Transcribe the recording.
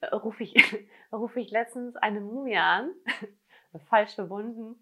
Äh, rufe ich, rufe ich letztens eine Mumie an, falsch verbunden,